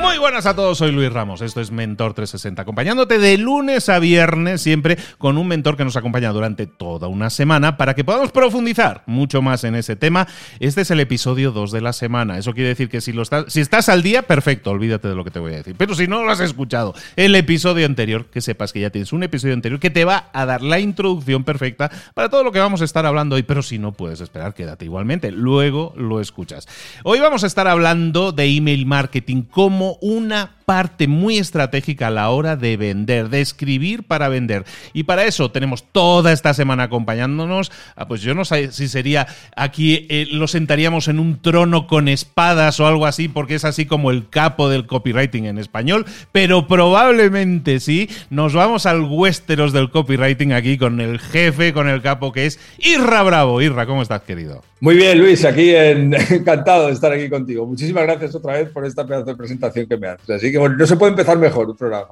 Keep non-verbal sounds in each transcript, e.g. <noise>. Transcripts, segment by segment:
Muy buenas a todos, soy Luis Ramos, esto es Mentor 360, acompañándote de lunes a viernes, siempre con un mentor que nos acompaña durante toda una semana para que podamos profundizar mucho más en ese tema. Este es el episodio 2 de la semana, eso quiere decir que si, lo estás, si estás al día, perfecto, olvídate de lo que te voy a decir. Pero si no lo has escuchado, el episodio anterior, que sepas que ya tienes un episodio anterior que te va a dar la introducción perfecta para todo lo que vamos a estar hablando hoy, pero si no puedes esperar, quédate igualmente, luego lo escuchas. Hoy vamos a estar hablando de email marketing, cómo una parte muy estratégica a la hora de vender, de escribir para vender. Y para eso tenemos toda esta semana acompañándonos. Ah, pues yo no sé si sería aquí eh, lo sentaríamos en un trono con espadas o algo así, porque es así como el capo del copywriting en español, pero probablemente sí. Nos vamos al Westeros del copywriting aquí con el jefe, con el capo que es Irra Bravo. Irra, ¿cómo estás, querido? Muy bien, Luis, aquí <laughs> encantado de estar aquí contigo. Muchísimas gracias otra vez por esta pedazo de presentación que me haces. Así que bueno, no se puede empezar mejor un programa.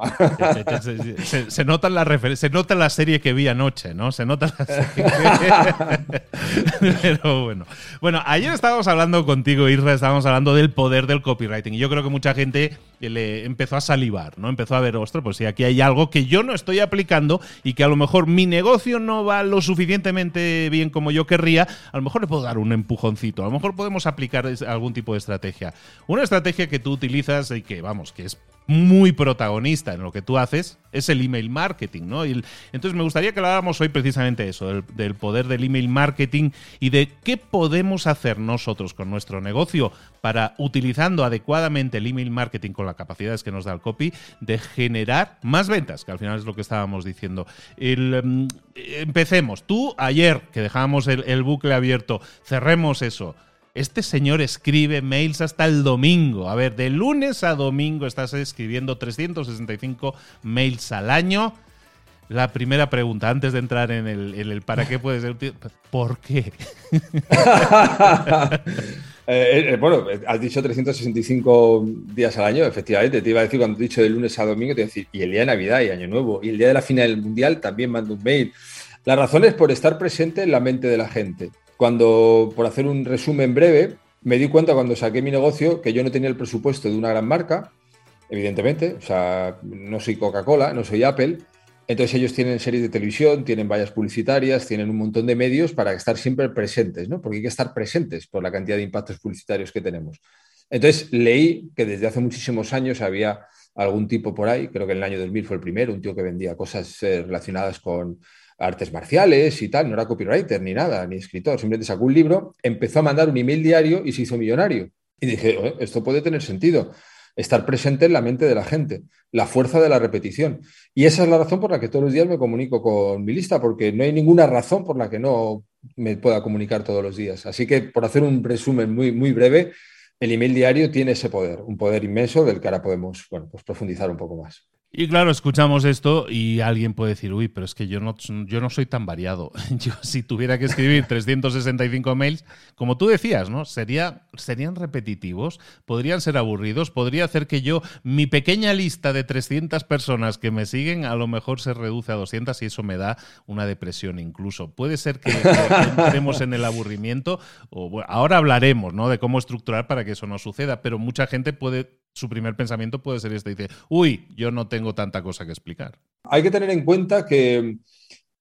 Se, nota la se nota la serie que vi anoche, ¿no? Se nota la serie <laughs> Pero bueno. Bueno, ayer estábamos hablando contigo, Isra, estábamos hablando del poder del copywriting. Y yo creo que mucha gente le empezó a salivar, ¿no? Empezó a ver, ostras, pues si aquí hay algo que yo no estoy aplicando y que a lo mejor mi negocio no va lo suficientemente bien como yo querría, a lo mejor le puedo dar un empujoncito. A lo mejor podemos aplicar algún tipo de estrategia. Una estrategia que tú utilizas y que, vamos, que es muy protagonista en lo que tú haces es el email marketing, ¿no? entonces me gustaría que habláramos hoy precisamente eso, del, poder del email marketing y de qué podemos hacer nosotros con nuestro negocio para, utilizando adecuadamente el email marketing con las capacidades que nos da el copy, de generar más ventas, que al final es lo que estábamos diciendo. Mm, empecemos. Tú ayer, que dejábamos el bucle abierto, cerremos eso. Este señor escribe mails hasta el domingo. A ver, de lunes a domingo estás escribiendo 365 mails al año. La primera pregunta, antes de entrar en el, para qué puede ser ¿por qué? <laughs> Eh, eh, bueno, has dicho 365 días al año, efectivamente. Te iba a decir cuando he dicho de lunes a domingo, te iba a decir, y el día de Navidad y Año Nuevo, y el día de la final del Mundial también mando un mail. La razón es por estar presente en la mente de la gente cuando, por hacer un resumen breve, me di cuenta cuando saqué mi negocio que yo no tenía el presupuesto de una gran marca, evidentemente, o sea, no soy Coca-Cola, no soy Apple, entonces ellos tienen series de televisión, tienen vallas publicitarias, tienen un montón de medios para estar siempre presentes, ¿no? Porque hay que estar presentes por la cantidad de impactos publicitarios que tenemos. Entonces leí que desde hace muchísimos años había algún tipo por ahí, creo que en el año 2000 fue el primero, un tío que vendía cosas eh, relacionadas con artes marciales y tal, no era copywriter ni nada, ni escritor, simplemente sacó un libro, empezó a mandar un email diario y se hizo millonario. Y dije, esto puede tener sentido, estar presente en la mente de la gente, la fuerza de la repetición. Y esa es la razón por la que todos los días me comunico con mi lista, porque no hay ninguna razón por la que no me pueda comunicar todos los días. Así que, por hacer un resumen muy, muy breve, el email diario tiene ese poder, un poder inmenso del que ahora podemos bueno, pues profundizar un poco más. Y claro, escuchamos esto y alguien puede decir, uy, pero es que yo no, yo no soy tan variado. <laughs> Yo si tuviera que escribir <laughs> 365 mails, como tú decías, ¿no? Sería, serían repetitivos, podrían ser aburridos, podría hacer que yo, mi pequeña lista de 300 personas que me siguen, a lo mejor se reduce a 200 y eso me da una depresión incluso. Puede ser que, <laughs> entremos en el aburrimiento, o ahora hablaremos, ¿no? De cómo estructurar para que eso no suceda, pero mucha gente puede su primer pensamiento puede ser este, dice, uy, yo no tengo tanta cosa que explicar. Hay que tener en cuenta que,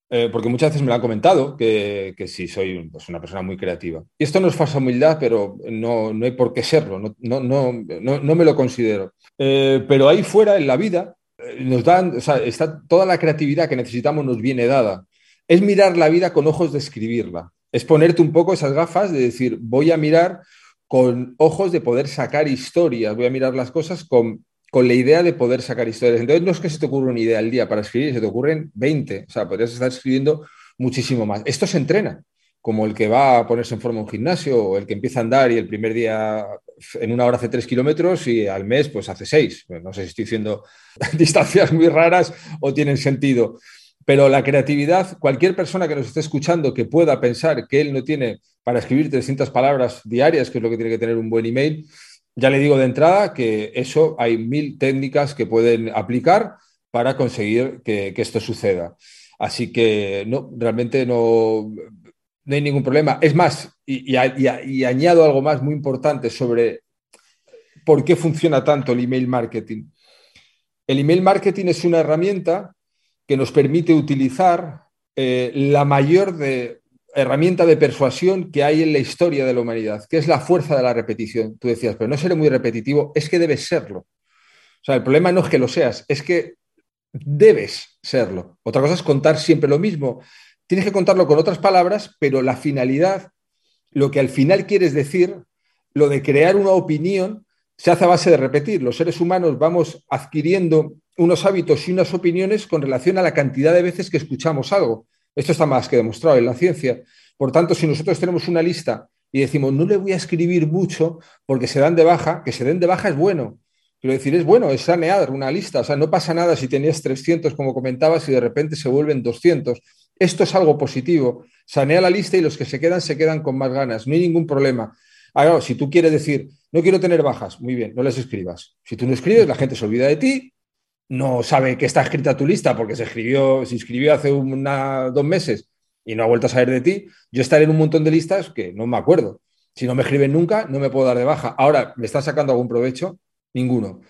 eh, porque muchas veces me lo han comentado, que, que sí, soy pues, una persona muy creativa. Y esto no es falsa humildad, pero no, no hay por qué serlo, no, no, no, no me lo considero. Eh, pero ahí fuera, en la vida, eh, nos dan, o sea, está toda la creatividad que necesitamos nos viene dada. Es mirar la vida con ojos de escribirla. Es ponerte un poco esas gafas de decir, voy a mirar con ojos de poder sacar historias, voy a mirar las cosas con, con la idea de poder sacar historias. Entonces no es que se te ocurra una idea al día para escribir, se te ocurren 20, o sea, podrías estar escribiendo muchísimo más. Esto se entrena, como el que va a ponerse en forma un gimnasio o el que empieza a andar y el primer día en una hora hace tres kilómetros y al mes pues hace seis. No sé si estoy diciendo <laughs> distancias muy raras o tienen sentido. Pero la creatividad, cualquier persona que nos esté escuchando que pueda pensar que él no tiene para escribir 300 palabras diarias, que es lo que tiene que tener un buen email, ya le digo de entrada que eso hay mil técnicas que pueden aplicar para conseguir que, esto suceda. Así que no, realmente no, no hay ningún problema. Es más, y, y, añado algo más muy importante sobre por qué funciona tanto el email marketing. El email marketing es una herramienta que nos permite utilizar eh, la mayor herramienta de persuasión que hay en la historia de la humanidad, que es la fuerza de la repetición. Tú decías, pero no seré muy repetitivo, es que debes serlo. O sea, el problema no es que lo seas, es que debes serlo. Otra cosa es contar siempre lo mismo. Tienes que contarlo con otras palabras, pero la finalidad, lo que al final quieres decir, lo de crear una opinión, se hace a base de repetir. Los seres humanos vamos adquiriendo unos hábitos y unas opiniones con relación a la cantidad de veces que escuchamos algo. Esto está más que demostrado en la ciencia. Por tanto, si nosotros tenemos una lista y decimos, no le voy a escribir mucho porque se dan de baja, que se den de baja es bueno. Quiero decir, es bueno, es sanear una lista. O sea, no pasa nada si tenías 300, como comentabas, y de repente se vuelven 200. Esto es algo positivo. Sanea la lista y los que se quedan se quedan con más ganas. No hay ningún problema. Ahora, si tú quieres decir, no quiero tener bajas, muy bien, no las escribas. Si tú no escribes, la gente se olvida de ti no sabe que está escrita tu lista porque se escribió, se inscribió hace una, dos meses y no ha vuelto a saber de ti, yo estaré en un montón de listas que no me acuerdo. Si no me escriben nunca, no me puedo dar de baja. Ahora, ¿me está sacando algún provecho? Ninguno.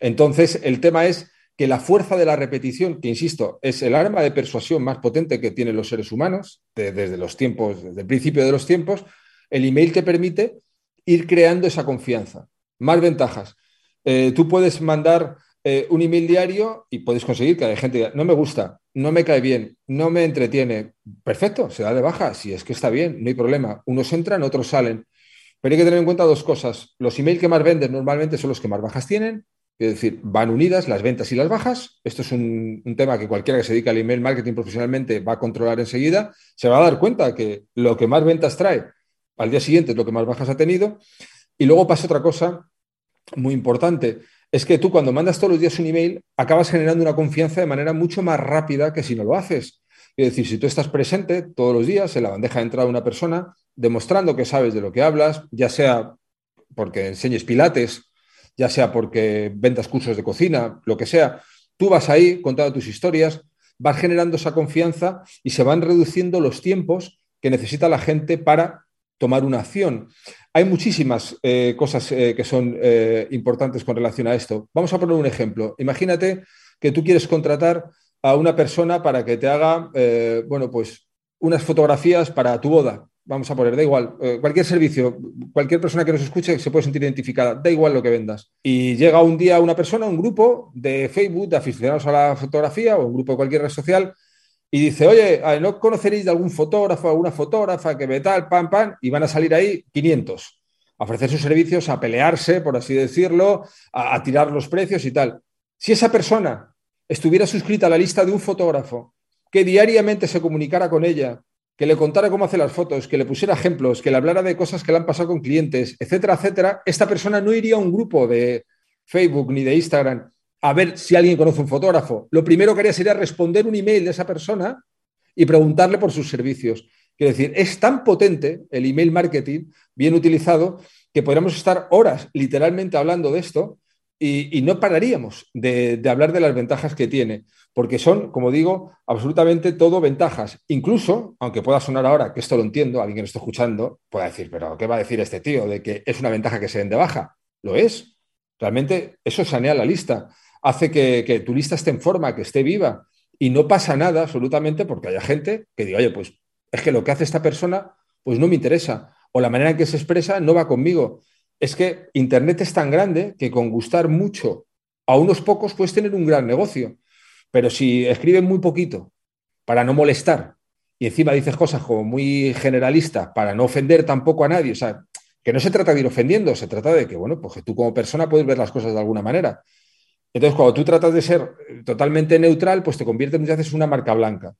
Entonces, el tema es que la fuerza de la repetición, que insisto, es el arma de persuasión más potente que tienen los seres humanos desde los tiempos, desde el principio de los tiempos, el email te permite ir creando esa confianza. Más ventajas. Eh, tú puedes mandar eh, un email diario y puedes conseguir que haya gente diga, no me gusta, no me cae bien, no me entretiene. Perfecto, se da de baja, si es que está bien, no hay problema. Unos entran, otros salen. Pero hay que tener en cuenta dos cosas. Los emails que más venden normalmente son los que más bajas tienen, es decir, van unidas las ventas y las bajas. Esto es un, un, tema que cualquiera que se dedica al email marketing profesionalmente va a controlar enseguida. Se va a dar cuenta que lo que más ventas trae al día siguiente es lo que más bajas ha tenido. Y luego pasa otra cosa muy importante es que tú cuando mandas todos los días un email acabas generando una confianza de manera mucho más rápida que si no lo haces. Es decir, si tú estás presente todos los días en la bandeja de entrada de una persona, demostrando que sabes de lo que hablas, ya sea porque enseñes pilates, ya sea porque vendas cursos de cocina, lo que sea, tú vas ahí contando tus historias, vas generando esa confianza y se van reduciendo los tiempos que necesita la gente para tomar una acción. Hay muchísimas eh, cosas eh, que son eh, importantes con relación a esto. Vamos a poner un ejemplo. Imagínate que tú quieres contratar a una persona para que te haga, bueno, pues unas fotografías para tu boda. Vamos a poner, da igual, cualquier servicio, cualquier persona que nos escuche se puede sentir identificada, da igual lo que vendas. Y llega un día una persona, un grupo de Facebook, de aficionados a la fotografía o un grupo de cualquier red social, y dice, oye, ¿no conoceréis de algún fotógrafo, alguna fotógrafa que ve tal, pam, pam? Y van a salir ahí 500 a ofrecer sus servicios, a pelearse, por así decirlo, a, tirar los precios y tal. Si esa persona estuviera suscrita a la lista de un fotógrafo que diariamente se comunicara con ella, que le contara cómo hace las fotos, que le pusiera ejemplos, que le hablara de cosas que le han pasado con clientes, etcétera, etcétera, esta persona no iría a un grupo de Facebook ni de Instagram a ver si alguien conoce un fotógrafo. Lo primero que haría sería responder un email de esa persona y preguntarle por sus servicios. Quiero decir, es tan potente el email marketing, bien utilizado, que podríamos estar horas literalmente hablando de esto y, no pararíamos de, hablar de las ventajas que tiene, porque son, como digo, absolutamente todo ventajas. Incluso, aunque pueda sonar ahora, que esto lo entiendo, alguien que lo está escuchando pueda decir, pero ¿qué va a decir este tío de que es una ventaja que se den de baja? Lo es. Realmente eso sanea la lista hace que, tu lista esté en forma, que esté viva. Y no pasa nada absolutamente porque haya gente que diga, oye, pues es que lo que hace esta persona, pues no me interesa. O la manera en que se expresa no va conmigo. Es que Internet es tan grande que con gustar mucho a unos pocos puedes tener un gran negocio. Pero si escriben muy poquito para no molestar y encima dices cosas como muy generalistas para no ofender tampoco a nadie, o sea, que no se trata de ir ofendiendo, se trata de que, bueno, pues que tú como persona puedes ver las cosas de alguna manera. Entonces, cuando tú tratas de ser totalmente neutral, pues te convierte muchas veces en una marca blanca.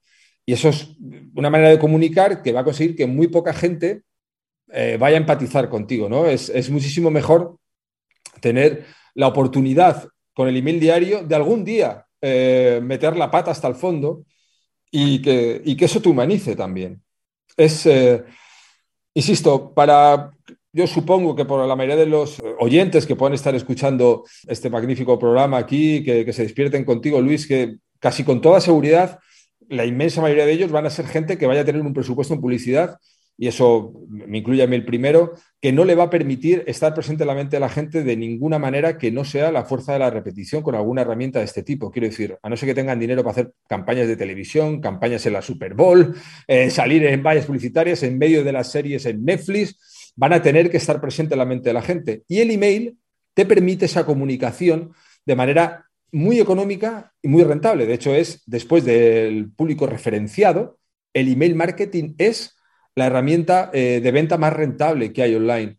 Y eso es una manera de comunicar que va a conseguir que muy poca gente eh, vaya a empatizar contigo, ¿no? Es, muchísimo mejor tener la oportunidad con el email diario de algún día eh, meter la pata hasta el fondo y que, eso te humanice también. Es, eh, insisto, para yo supongo que por la mayoría de los oyentes que puedan estar escuchando este magnífico programa aquí, que, se despierten contigo, Luis, que casi con toda seguridad la inmensa mayoría de ellos van a ser gente que vaya a tener un presupuesto en publicidad y eso me incluye a mí el primero, que no le va a permitir estar presente en la mente de la gente de ninguna manera que no sea la fuerza de la repetición con alguna herramienta de este tipo. Quiero decir, a no ser que tengan dinero para hacer campañas de televisión, campañas en la Super Bowl, eh, salir en vallas publicitarias en medio de las series en Netflix, van a tener que estar presente en la mente de la gente. Y el email te permite esa comunicación de manera muy económica y muy rentable. De hecho, es después del público referenciado, el email marketing es la herramienta eh, de venta más rentable que hay online.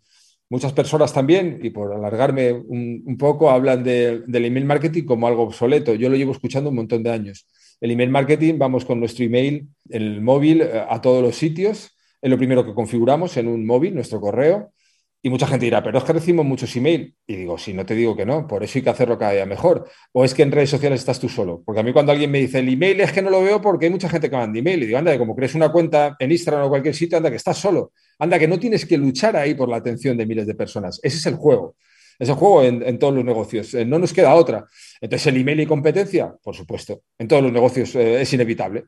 Muchas personas también, y por alargarme un, poco, hablan del email marketing como algo obsoleto. Yo lo llevo escuchando un montón de años. El email marketing, vamos con nuestro email el móvil eh, a todos los sitios es lo primero que configuramos en un móvil, nuestro correo. Y mucha gente dirá, pero es que recibimos muchos email. Y digo, sí, no te digo que no, por eso hay que hacerlo cada día mejor. O es que en redes sociales estás tú solo. Porque a mí cuando alguien me dice, el email es que no lo veo porque hay mucha gente que manda email. Y digo, anda, como crees una cuenta en Instagram o cualquier sitio, anda, que estás solo. Anda, que no tienes que luchar ahí por la atención de miles de personas. Ese es el juego. Es el juego en, todos los negocios. Eh, no nos queda otra. Entonces, el email y competencia, por supuesto. En todos los negocios eh, es inevitable.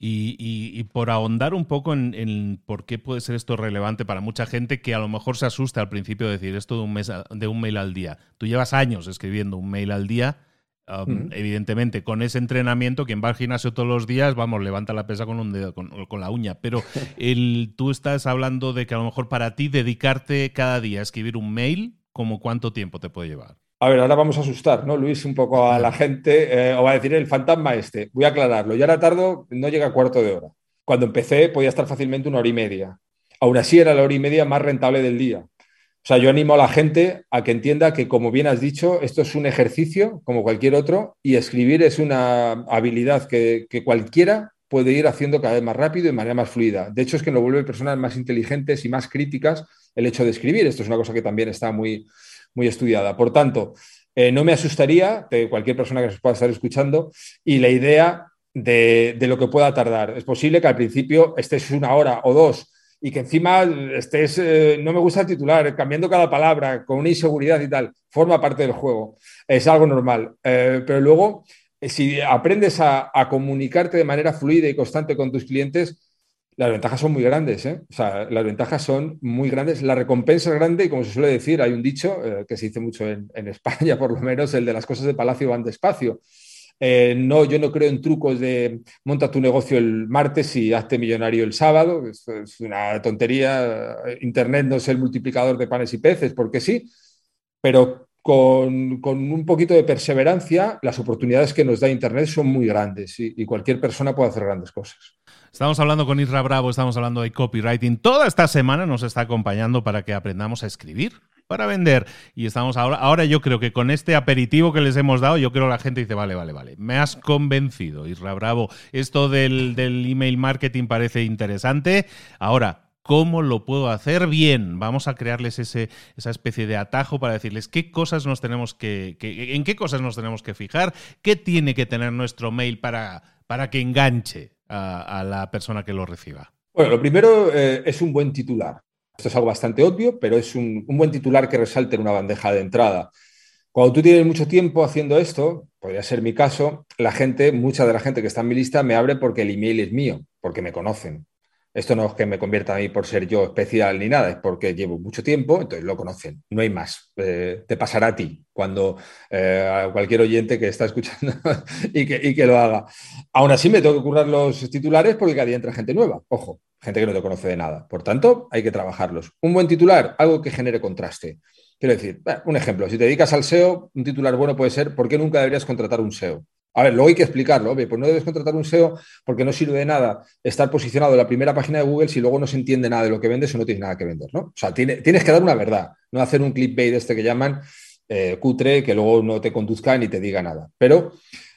Y, por ahondar un poco en, por qué puede ser esto relevante para mucha gente que a lo mejor se asusta al principio de decir esto de un, mes, de un mail al día. Tú llevas años escribiendo un mail al día. Um, evidentemente, con ese entrenamiento, quien va al gimnasio todos los días, vamos, levanta la pesa con un dedo, con, la uña. Pero <laughs> el, tú estás hablando de que a lo mejor para ti dedicarte cada día a escribir un mail, ¿como cuánto tiempo te puede llevar? A ver, ahora vamos a asustar, ¿no, Luis? Un poco a la gente, eh, o va a decir el fantasma este. Voy a aclararlo. Ya ahora tardo, no llega a cuarto de hora. Cuando empecé podía estar fácilmente una hora y media. Aún así era la hora y media más rentable del día. O sea, yo animo a la gente a que entienda que, como bien has dicho, esto es un ejercicio como cualquier otro y escribir es una habilidad que, que cualquiera puede ir haciendo cada vez más rápido y de manera más fluida. De hecho, es que lo vuelve personas más inteligentes y más críticas el hecho de escribir. Esto es una cosa que también está muy, muy estudiada. Por tanto, eh, no me asustaría de cualquier persona que se pueda estar escuchando y la idea de, lo que pueda tardar. Es posible que al principio estés una hora o dos y que encima estés, eh, no me gusta el titular, cambiando cada palabra con una inseguridad y tal, forma parte del juego. Es algo normal. Eh, pero luego, si aprendes a comunicarte de manera fluida y constante con tus clientes, las ventajas son muy grandes, ¿eh? O sea, las ventajas son muy grandes. La recompensa es grande y como se suele decir, hay un dicho eh, que se dice mucho en, <laughs> España, por lo menos, el de las cosas de palacio van despacio. Eh, no, yo no creo en trucos de monta tu negocio el martes y hazte millonario el sábado. Es, es una tontería. Internet no es el multiplicador de panes y peces, porque sí, pero con, un poquito de perseverancia, las oportunidades que nos da Internet son muy grandes y, cualquier persona puede hacer grandes cosas. Estamos hablando con Isra Bravo, estamos hablando de copywriting. Toda esta semana nos está acompañando para que aprendamos a escribir, para vender. Y estamos ahora, ahora yo creo que con este aperitivo que les hemos dado, yo creo que la gente dice, vale, vale, vale, me has convencido, Isra Bravo. Esto del, email marketing parece interesante. Ahora, ¿Cómo lo puedo hacer bien? Vamos a crearles ese, esa especie de atajo para decirles qué cosas nos tenemos que, en qué cosas nos tenemos que fijar, qué tiene que tener nuestro mail para, para que enganche a, la persona que lo reciba. Bueno, lo primero eh, es un buen titular. Esto es algo bastante obvio, pero es un, un buen titular que resalte en una bandeja de entrada. Cuando tú tienes mucho tiempo haciendo esto, podría ser mi caso, la gente, mucha de la gente que está en mi lista me abre porque el email es mío, porque me conocen. Esto no es que me convierta a mí por ser yo especial ni nada, es porque llevo mucho tiempo, entonces lo conocen, no hay más. Eh, te pasará a ti cuando eh, a cualquier oyente que está escuchando <laughs> y, que, lo haga. Aún así me tengo que currar los titulares porque cada día entra gente nueva, ojo, gente que no te conoce de nada. Por tanto, hay que trabajarlos. Un buen titular, algo que genere contraste. Quiero decir, un ejemplo, si te dedicas al SEO, un titular bueno puede ser ¿por qué nunca deberías contratar un SEO? A ver, luego hay que explicarlo, pues no debes contratar un SEO porque no sirve de nada estar posicionado en la primera página de Google si luego no se entiende nada de lo que vendes o no tienes nada que vender, ¿no? O sea, tienes que dar una verdad, no hacer un clickbait este que llaman eh, cutre que luego no te conduzca ni te diga nada. Pero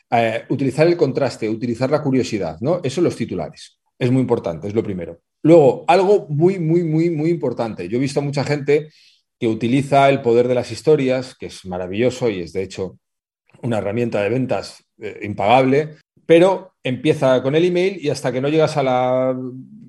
eh, utilizar el contraste, utilizar la curiosidad, ¿no? Eso son los titulares. Es muy importante, es lo primero. Luego, algo muy, muy, muy, muy importante. Yo he visto a mucha gente que utiliza el poder de las historias, que es maravilloso y es de hecho una herramienta de ventas eh, impagable, pero empieza con el email y hasta que no llegas a la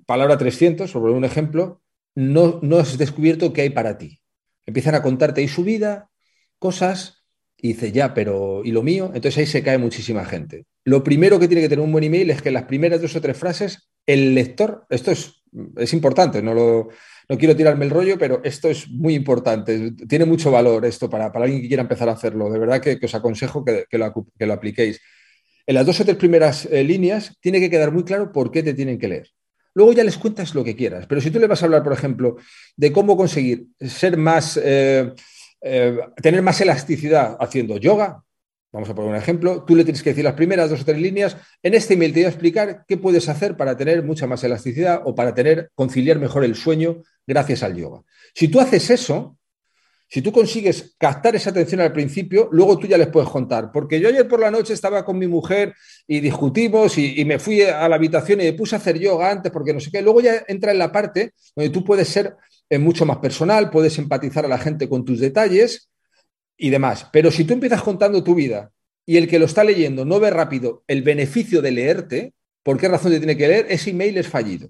palabra 300, sobre un ejemplo, no, no has descubierto qué hay para ti. Empiezan a contarte ahí su vida, cosas, y dice, ya, pero ¿y lo mío? Entonces ahí se cae muchísima gente. Lo primero que tiene que tener un buen email es que las primeras dos o tres frases, el lector, esto es, es importante, no lo, no quiero tirarme el rollo, pero esto es muy importante. Tiene mucho valor esto para, alguien que quiera empezar a hacerlo. De verdad que, os aconsejo que, lo, apliquéis. En las dos o tres primeras eh, líneas tiene que quedar muy claro por qué te tienen que leer. Luego ya les cuentas lo que quieras. Pero si tú le vas a hablar, por ejemplo, de cómo conseguir ser más, eh, eh, tener más elasticidad haciendo yoga, Vamos a poner un ejemplo. Tú le tienes que decir las primeras dos o tres líneas. En este email te voy a explicar qué puedes hacer para tener mucha más elasticidad o para tener, conciliar mejor el sueño gracias al yoga. Si tú haces eso, si tú consigues captar esa atención al principio, luego tú ya les puedes contar. Porque yo ayer por la noche estaba con mi mujer y discutimos y, me fui a la habitación y me puse a hacer yoga antes porque no sé qué. Luego ya entra en la parte donde tú puedes ser eh, mucho más personal, puedes empatizar a la gente con tus detalles y demás. Pero si tú empiezas contando tu vida y el que lo está leyendo no ve rápido el beneficio de leerte, ¿por qué razón te tiene que leer? Ese email es fallido.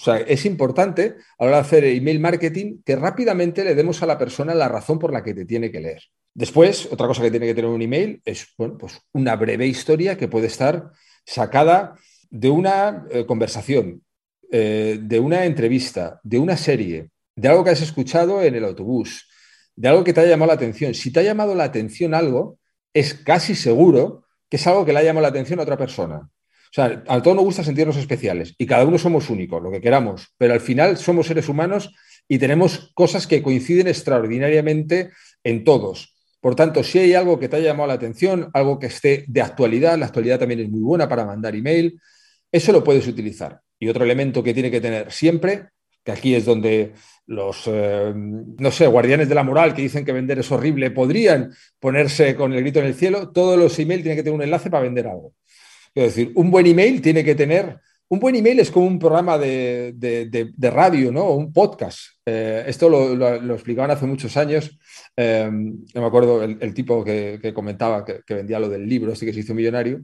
O sea, es importante a la hora de hacer email marketing que rápidamente le demos a la persona la razón por la que te tiene que leer. Después, otra cosa que tiene que tener un email es bueno, pues una breve historia que puede estar sacada de una eh, conversación, eh, de una entrevista, de una serie, de algo que has escuchado en el autobús, de algo que te haya llamado la atención. Si te ha llamado la atención algo, es casi seguro que es algo que le ha llamado la atención a otra persona. O sea, a todos nos gusta sentirnos especiales y cada uno somos únicos, lo que queramos, pero al final somos seres humanos y tenemos cosas que coinciden extraordinariamente en todos. Por tanto, si hay algo que te haya llamado la atención, algo que esté de actualidad, la actualidad también es muy buena para mandar email, eso lo puedes utilizar. Y otro elemento que tiene que tener siempre, que aquí es donde los, eh, no sé, guardianes de la moral que dicen que vender es horrible, podrían ponerse con el grito en el cielo, todos los emails tienen que tener un enlace para vender algo. Es decir, un buen email tiene que tener, un buen email es como un programa de, de, radio, ¿no? Un podcast. Eh, esto lo, explicaban hace muchos años. No me acuerdo el, tipo que, que comentaba que, vendía lo del libro, así que se hizo millonario.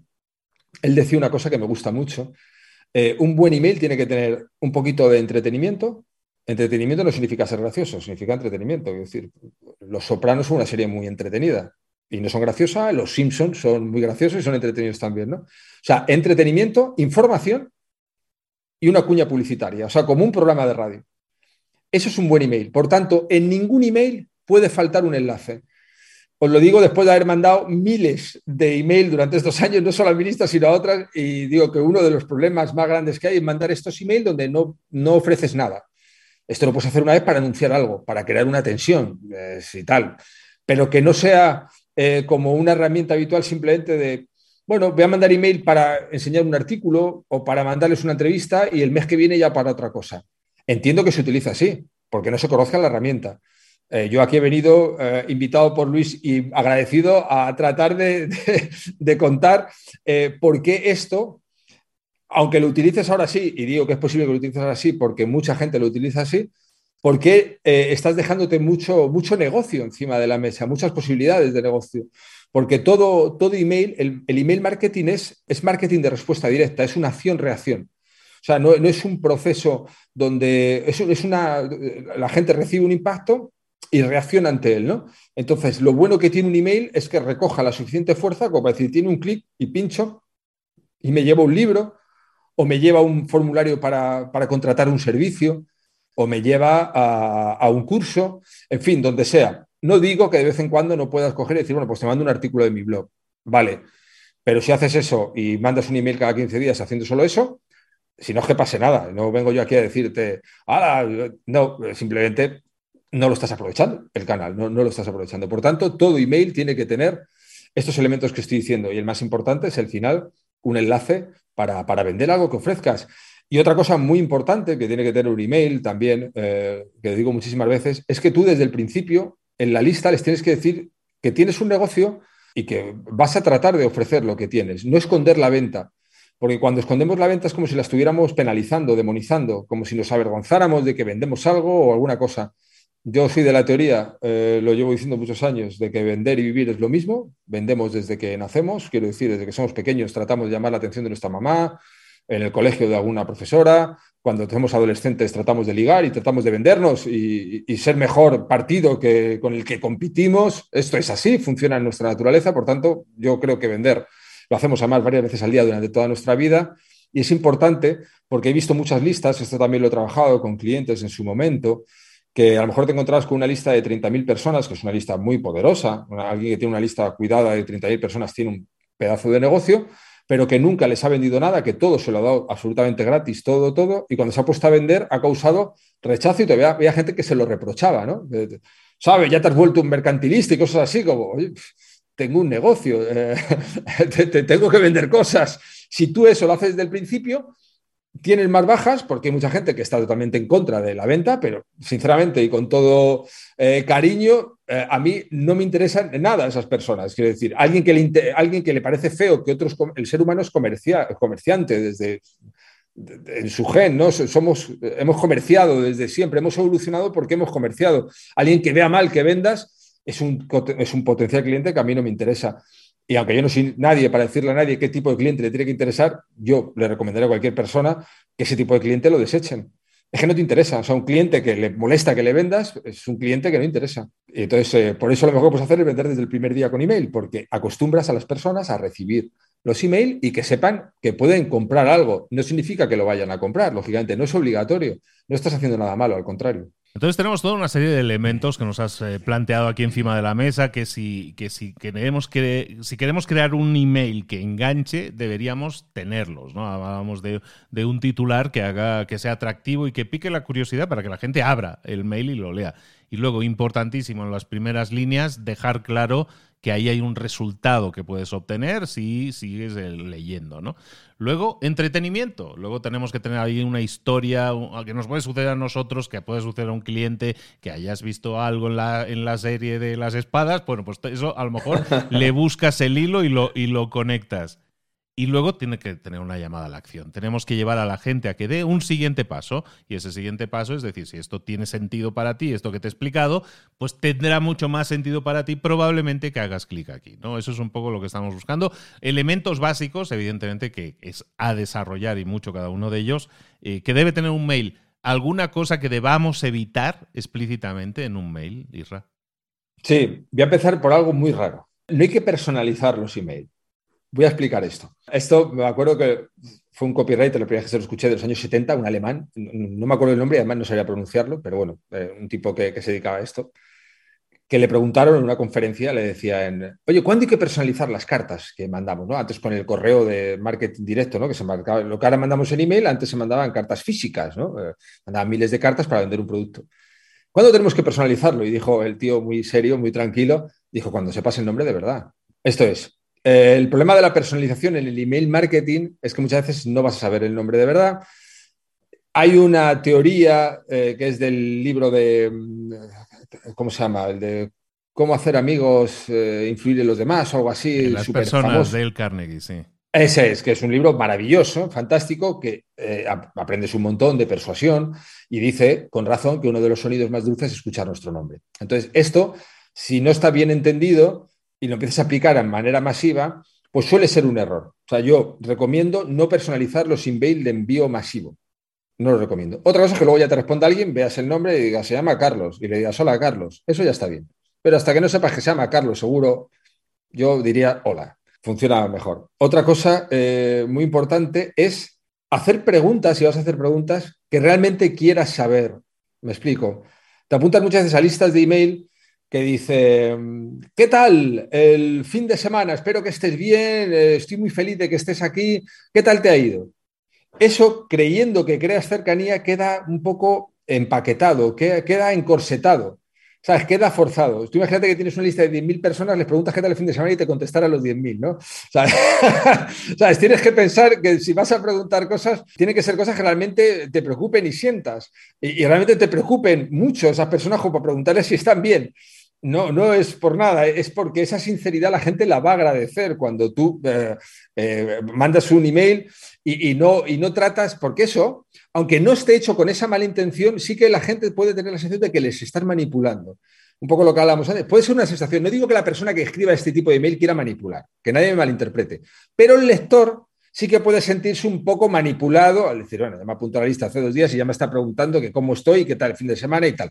Él decía una cosa que me gusta mucho. Un buen email tiene que tener un poquito de entretenimiento, Entretenimiento no significa ser gracioso, significa entretenimiento. Es decir, Los Sopranos son una serie muy entretenida y no son graciosas, Los Simpsons son muy graciosos y son entretenidos también, ¿no? O sea, entretenimiento, información y una cuña publicitaria, o sea, como un programa de radio. Eso es un buen email. Por tanto, en ningún email puede faltar un enlace. Os lo digo después de haber mandado miles de email durante estos años, no solo a ministras, sino a otras, y digo que uno de los problemas más grandes que hay es mandar estos emails donde no, no ofreces nada. Esto lo puedes hacer una vez para anunciar algo, para crear una tensión y tal. pero que no sea eh, como una herramienta habitual simplemente de, bueno, voy a mandar email para enseñar un artículo o para mandarles una entrevista y el mes que viene ya para otra cosa. Entiendo que se utiliza así, porque no se conozca la herramienta. Eh, yo aquí he venido eh, invitado por Luis y agradecido a tratar de, contar por qué esto, aunque lo utilices ahora sí, y digo que es posible que lo utilices ahora sí porque mucha gente lo utiliza así, porque eh, estás dejándote mucho, mucho negocio encima de la mesa, muchas posibilidades de negocio. Porque todo, todo email, el, email marketing es, es marketing de respuesta directa, es una acción-reacción. O sea, no, es un proceso donde es, una, la gente recibe un impacto y reacciona ante él, ¿no? Entonces, lo bueno que tiene un email es que recoja la suficiente fuerza como para decir, tiene un clic y pincho y me lleva un libro o me lleva un formulario para, para contratar un servicio o me lleva a, un curso, en fin, donde sea. No digo que de vez en cuando no puedas coger y decir, bueno, pues te mando un artículo de mi blog. Vale, pero si haces eso y mandas un email cada 15 días haciendo solo eso, si no es que pase nada, no vengo yo aquí a decirte, ah, no, simplemente no lo estás aprovechando, el canal, no, no lo estás aprovechando. Por tanto, todo email tiene que tener estos elementos que estoy diciendo y el más importante es el final, un enlace para, para vender algo que ofrezcas. Y otra cosa muy importante que tiene que tener un email también, eh, que digo muchísimas veces, es que tú desde el principio en la lista les tienes que decir que tienes un negocio y que vas a tratar de ofrecer lo que tienes, no esconder la venta. Porque cuando escondemos la venta es como si la estuviéramos penalizando, demonizando, como si nos avergonzáramos de que vendemos algo o alguna cosa. Yo soy de la teoría, eh, lo llevo diciendo muchos años, de que vender y vivir es lo mismo. Vendemos desde que nacemos, quiero decir, desde que somos pequeños tratamos de llamar la atención de nuestra mamá, en el colegio de alguna profesora, cuando somos adolescentes tratamos de ligar y tratamos de vendernos y, ser mejor partido que con el que compitimos. Esto es así, funciona en nuestra naturaleza, por tanto, yo creo que vender lo hacemos además varias veces al día durante toda nuestra vida y es importante porque he visto muchas listas, esto también lo he trabajado con clientes en su momento, que a lo mejor te encontrabas con una lista de 30.000 personas, que es una lista muy poderosa, alguien que tiene una lista cuidada de 30.000 personas tiene un pedazo de negocio, pero que nunca les ha vendido nada, que todo se lo ha dado absolutamente gratis, todo, todo, y cuando se ha puesto a vender ha causado rechazo y todavía había gente que se lo reprochaba, ¿no? ¿Sabes? Ya te has vuelto un mercantilista y cosas así, como, tengo un negocio, eh, <laughs> te, tengo que vender cosas. Si tú eso lo haces desde el principio, tienes más bajas porque hay mucha gente que está totalmente en contra de la venta, pero sinceramente y con todo eh, cariño, eh, a mí no me interesan nada esas personas. Quiero decir, alguien que le, alguien que le parece feo que otros, el ser humano es comerciante desde en su gen, ¿no? Somos, hemos comerciado desde siempre, hemos evolucionado porque hemos comerciado. Alguien que vea mal que vendas es un, es un potencial cliente que a mí no me interesa. Y aunque yo no soy nadie para decirle a nadie qué tipo de cliente le tiene que interesar, yo le recomendaría a cualquier persona que ese tipo de cliente lo desechen. Es que no te interesa. O sea, un cliente que le molesta que le vendas es un cliente que no interesa. Y entonces, eh, por eso lo mejor que puedes hacer es vender desde el primer día con email, porque acostumbras a las personas a recibir los email y que sepan que pueden comprar algo. No significa que lo vayan a comprar, lógicamente, no es obligatorio. No estás haciendo nada malo, al contrario. Entonces tenemos toda una serie de elementos que nos has eh, planteado aquí encima de la mesa, que si, que si queremos que, si queremos crear un email que enganche, deberíamos tenerlos, ¿no? Hablábamos de, de, un titular que haga, que sea atractivo y que pique la curiosidad para que la gente abra el mail y lo lea. Y luego, importantísimo en las primeras líneas, dejar claro que ahí hay un resultado que puedes obtener si sigues leyendo, ¿no? Luego, entretenimiento. Luego tenemos que tener ahí una historia que nos puede suceder a nosotros, que puede suceder a un cliente, que hayas visto algo en la, en la serie de las espadas. Bueno, pues eso a lo mejor <laughs> le buscas el hilo y lo, y lo conectas. Y luego tiene que tener una llamada a la acción. Tenemos que llevar a la gente a que dé un siguiente paso. Y ese siguiente paso es decir, si esto tiene sentido para ti, esto que te he explicado, pues tendrá mucho más sentido para ti probablemente que hagas clic aquí. ¿no? Eso es un poco lo que estamos buscando. Elementos básicos, evidentemente, que es a desarrollar y mucho cada uno de ellos, eh, que debe tener un mail. ¿Alguna cosa que debamos evitar explícitamente en un mail, Isra? Sí, voy a empezar por algo muy raro. No hay que personalizar los emails. Voy a explicar esto. Esto me acuerdo que fue un copywriter, la primera vez que se lo escuché de los años 70, un alemán, no me acuerdo el nombre y además no sabía pronunciarlo, pero bueno, eh, un tipo que, se dedicaba a esto, que le preguntaron en una conferencia, le decían, oye, ¿cuándo hay que personalizar las cartas que mandamos? ¿no? Antes con el correo de marketing directo, ¿no? que se marcaba, lo que ahora mandamos en email, antes se mandaban cartas físicas, ¿no? Eh, mandaban miles de cartas para vender un producto. ¿Cuándo tenemos que personalizarlo? Y dijo el tío muy serio, muy tranquilo, dijo, cuando sepas el nombre de verdad. Esto es, eh, el problema de la personalización en el email marketing es que muchas veces no vas a saber el nombre de verdad. Hay una teoría eh, que es del libro de, mm, ¿cómo se llama? El de cómo hacer amigos, eh, influir en los demás o algo así. Las personas del Carnegie, sí. Ese es, que es un libro maravilloso, fantástico, que aprendes un montón de persuasión y dice, con razón, que uno de los sonidos más dulces es escuchar nuestro nombre. Entonces, esto, si no está bien entendido, y lo empiezas a aplicar en manera masiva, pues suele ser un error. O sea, yo recomiendo no personalizar los emails de envío masivo. No lo recomiendo. Otra cosa es que luego ya te responda alguien, veas el nombre y digas, se llama Carlos, y le digas, hola Carlos. Eso ya está bien. Pero hasta que no sepas que se llama Carlos, seguro, yo diría, hola. Funciona mejor. Otra cosa eh, muy importante es hacer preguntas, si vas a hacer preguntas, que realmente quieras saber. Me explico. Te apuntas muchas veces a listas de email que dice, ¿qué tal el fin de semana? Espero que estés bien, eh, estoy muy feliz de que estés aquí, ¿qué tal te ha ido? Eso, creyendo que creas cercanía, queda un poco empaquetado, queda encorsetado. ¿Sabes? Queda forzado. Tú imagínate que tienes una lista de 10.000 personas, les preguntas qué tal el fin de semana y te contestarán los 10.000, ¿no? <laughs> ¿Sabes? Tienes que pensar que si vas a preguntar cosas, tiene que ser cosas que realmente te preocupen y sientas. Y, y realmente te preocupen mucho esas personas como para preguntarles si están bien. No, no es por nada, es porque esa sinceridad la gente la va a agradecer cuando tú eh, eh, mandas un email y, no, y no tratas, porque eso, aunque no esté hecho con esa mala intención, sí que la gente puede tener la sensación de que les están manipulando. Un poco lo que hablamos antes. Puede ser una sensación, no digo que la persona que escriba este tipo de email quiera manipular, que nadie me malinterprete, pero el lector sí que puede sentirse un poco manipulado al decir, bueno, ya me apuntado a la lista hace dos días y ya me está preguntando que cómo estoy, qué tal el fin de semana y tal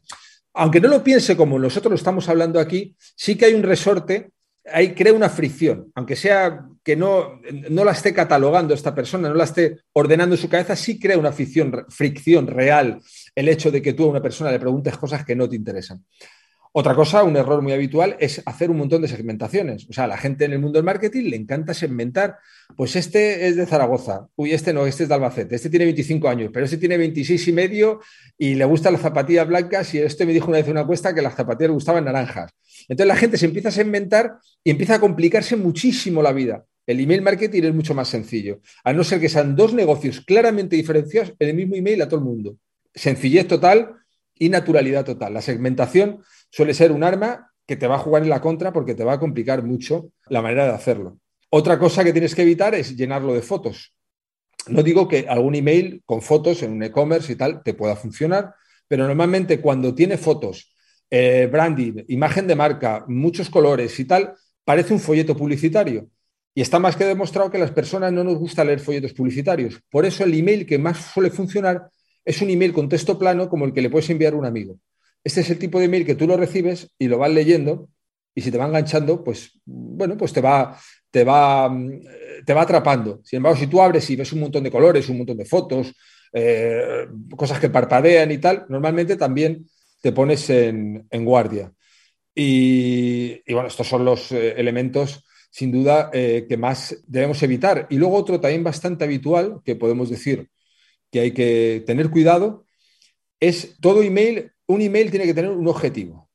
aunque no lo piense como nosotros lo estamos hablando aquí, sí que hay un resorte, ahí crea una fricción, aunque sea que no, no la esté catalogando esta persona, no la esté ordenando en su cabeza, sí crea una fricción, fricción real el hecho de que tú a una persona le preguntes cosas que no te interesan. Otra cosa, un error muy habitual, es hacer un montón de segmentaciones. O sea, a la gente en el mundo del marketing le encanta segmentar. Pues este es de Zaragoza, uy, este no, este es de Albacete, este tiene 25 años, pero este tiene 26 y medio y le gustan las zapatillas blancas y este me dijo una vez en una encuesta que las zapatillas le gustaban naranjas. Entonces la gente se empieza a segmentar y empieza a complicarse muchísimo la vida. El email marketing es mucho más sencillo, a no ser que sean dos negocios claramente diferenciados en el mismo email a todo el mundo. Sencillez total y naturalidad total. La segmentación suele ser un arma que te va a jugar en la contra porque te va a complicar mucho la manera de hacerlo. Otra cosa que tienes que evitar es llenarlo de fotos. No digo que algún email con fotos en un e-commerce y tal te pueda funcionar, pero normalmente cuando tiene fotos, eh, branding, imagen de marca, muchos colores y tal, parece un folleto publicitario. Y está más que demostrado que las personas no nos gusta leer folletos publicitarios. Por eso el email que más suele funcionar es un email con texto plano como el que le puedes enviar a un amigo. Este es el tipo de email que tú lo recibes y lo vas leyendo y si te va enganchando, pues bueno, pues te va, te va, mm, te va atrapando. Sin embargo, si tú abres y ves un montón de colores, un montón de fotos, eh, cosas que parpadean y tal, normalmente también te pones en, guardia. Y, bueno, estos son los eh, elementos sin duda eh, que más debemos evitar. Y luego otro también bastante habitual que podemos decir que hay que tener cuidado es todo email un email tiene que tener un objetivo.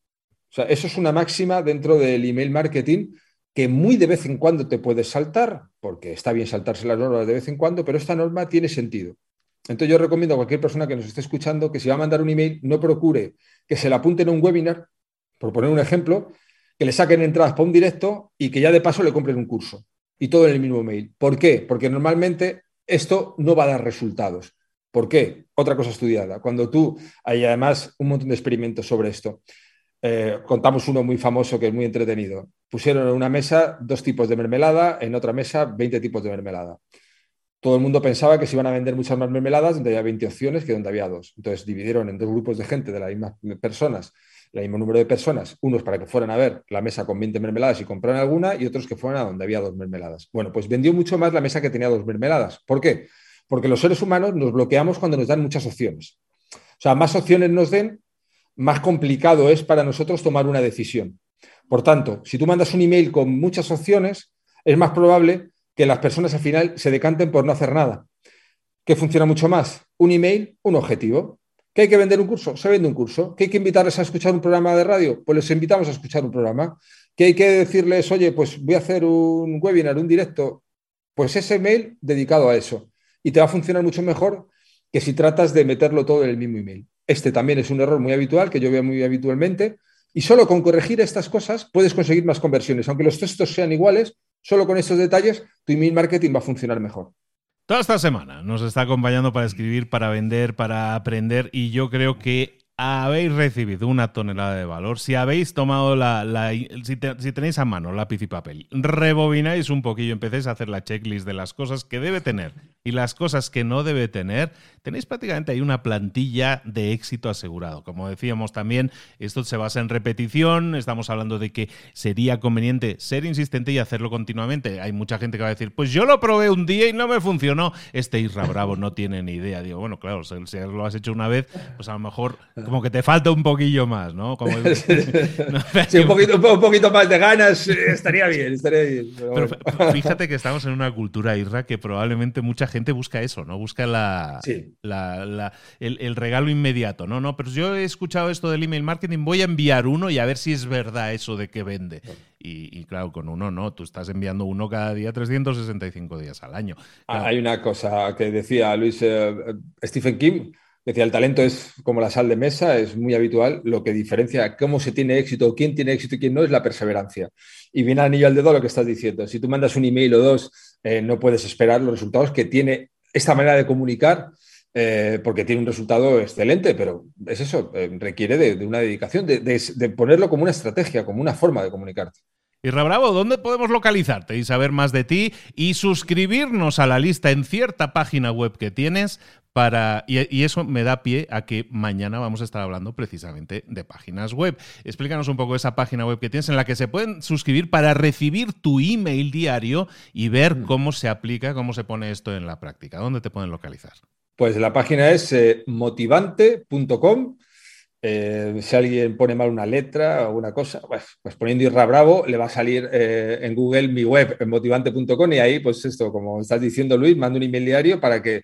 O sea, eso es una máxima dentro del email marketing que muy de vez en cuando te puedes saltar, porque está bien saltarse las normas de vez en cuando, pero esta norma tiene sentido. Entonces yo recomiendo a cualquier persona que nos esté escuchando que si va a mandar un email, no procure que se le apunte en un webinar, por poner un ejemplo, que le saquen entradas para un directo y que ya de paso le compren un curso. Y todo en el mismo mail. ¿Por qué? Porque normalmente esto no va a dar resultados. ¿Por qué? Otra cosa estudiada. Cuando tú, hay además un montón de experimentos sobre esto. Eh, contamos uno muy famoso que es muy entretenido. Pusieron en una mesa dos tipos de mermelada, en otra mesa 20 tipos de mermelada. Todo el mundo pensaba que se iban a vender muchas más mermeladas donde había 20 opciones que donde había dos. Entonces dividieron en dos grupos de gente de las mismas personas, el mismo número de personas, unos para que fueran a ver la mesa con 20 mermeladas y compraran alguna y otros que fueran a donde había dos mermeladas. Bueno, pues vendió mucho más la mesa que tenía dos mermeladas. ¿Por qué? Porque los seres humanos nos bloqueamos cuando nos dan muchas opciones. O sea, más opciones nos den, más complicado es para nosotros tomar una decisión. Por tanto, si tú mandas un email con muchas opciones, es más probable que las personas al final se decanten por no hacer nada. ¿Qué funciona mucho más? Un email, un objetivo. ¿Que hay que vender un curso? Se vende un curso. ¿Que hay que invitarles a escuchar un programa de radio? Pues les invitamos a escuchar un programa. ¿Que hay que decirles, oye, pues voy a hacer un webinar, un directo? Pues ese mail dedicado a eso. Y te va a funcionar mucho mejor que si tratas de meterlo todo en el mismo email. Este también es un error muy habitual, que yo veo muy habitualmente. Y solo con corregir estas cosas puedes conseguir más conversiones. Aunque los textos sean iguales, solo con estos detalles tu email marketing va a funcionar mejor. Toda esta semana nos está acompañando para escribir, para vender, para aprender y yo creo que habéis recibido una tonelada de valor, si habéis tomado la, si, tenéis a mano lápiz y papel, rebobináis un poquillo, empecéis a hacer la checklist de las cosas que debe tener y las cosas que no debe tener, tenéis prácticamente ahí una plantilla de éxito asegurado. Como decíamos también, esto se basa en repetición, estamos hablando de que sería conveniente ser insistente y hacerlo continuamente. Hay mucha gente que va a decir, pues yo lo probé un día y no me funcionó. Este Isra Bravo no tiene ni idea. Digo, bueno, claro, si lo has hecho una vez, pues a lo mejor como que te falta un poquillo más, ¿no? Como... <laughs> <laughs> sí, un, poquito, un, poquito, más de ganas eh, estaría bien, estaría bien. Pero, fíjate que estamos en una cultura, Irra, que probablemente mucha gente busca eso, ¿no? Busca la, el, regalo inmediato, ¿no? No, pero yo he escuchado esto del email marketing, voy a enviar uno y a ver si es verdad eso de que vende. Y, claro, con uno no, tú estás enviando uno cada día 365 días al año. Hay una cosa que decía Luis eh, Stephen King Decía, el talento es como la sal de mesa, es muy habitual. Lo que diferencia cómo se tiene éxito, quién tiene éxito y quién no, es la perseverancia. Y viene anillo al dedo lo que estás diciendo. Si tú mandas un email o dos, eh, no puedes esperar los resultados que tiene esta manera de comunicar, eh, porque tiene un resultado excelente, pero es eso, eh, requiere de, una dedicación, de ponerlo como una estrategia, como una forma de comunicarte. Irra Bravo, ¿dónde podemos localizarte y saber más de ti y suscribirnos a la lista en cierta página web que tienes para y, eso me da pie a que mañana vamos a estar hablando precisamente de páginas web. Explícanos un poco esa página web que tienes en la que se pueden suscribir para recibir tu email diario y ver mm. cómo se aplica, cómo se pone esto en la práctica. ¿Dónde te pueden localizar? Pues la página es eh, motivante.com eh, si alguien pone mal una letra o una cosa, pues, pues poniendo Irra Bravo le va a salir eh, en Google mi web, en motivante.com, y ahí, pues esto, como estás diciendo Luis, mando un email diario para que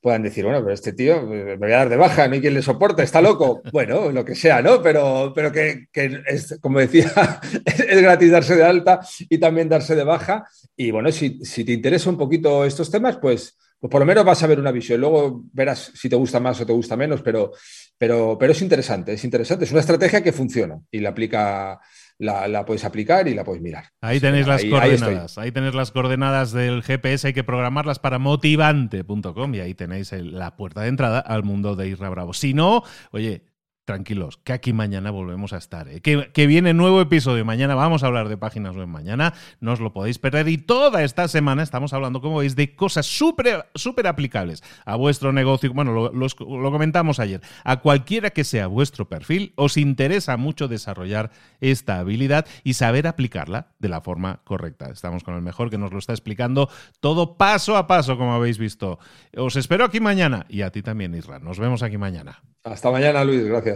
puedan decir, bueno, pero este tío me voy a dar de baja, no hay quien le soporte, está loco. <laughs> Bueno, lo que sea, ¿no? Pero, pero que, es, como decía, <laughs> es gratis darse de alta y también darse de baja. Y bueno, si, si te interesa un poquito estos temas, pues pues por lo menos vas a ver una visión. Luego verás si te gusta más o te gusta menos, pero, pero, pero es interesante, es interesante. Es una estrategia que funciona y la aplica. La, puedes aplicar y la puedes mirar. Ahí tenéis las coordenadas. Ahí, tenéis las coordenadas del GPS. Hay que programarlas para motivante.com y ahí tenéis la puerta de entrada al mundo de Isra Bravo. Si no, oye, tranquilos, que aquí mañana volvemos a estar. ¿eh? Que, viene nuevo episodio. Mañana vamos a hablar de páginas web mañana. No os lo podéis perder. Y toda esta semana estamos hablando, como veis, de cosas súper super aplicables a vuestro negocio. Bueno, lo, lo, comentamos ayer. A cualquiera que sea vuestro perfil, os interesa mucho desarrollar esta habilidad y saber aplicarla de la forma correcta. Estamos con el mejor que nos lo está explicando todo paso a paso, como habéis visto. Os espero aquí mañana y a ti también, Isra. Nos vemos aquí mañana. Hasta mañana, Luis. Gracias.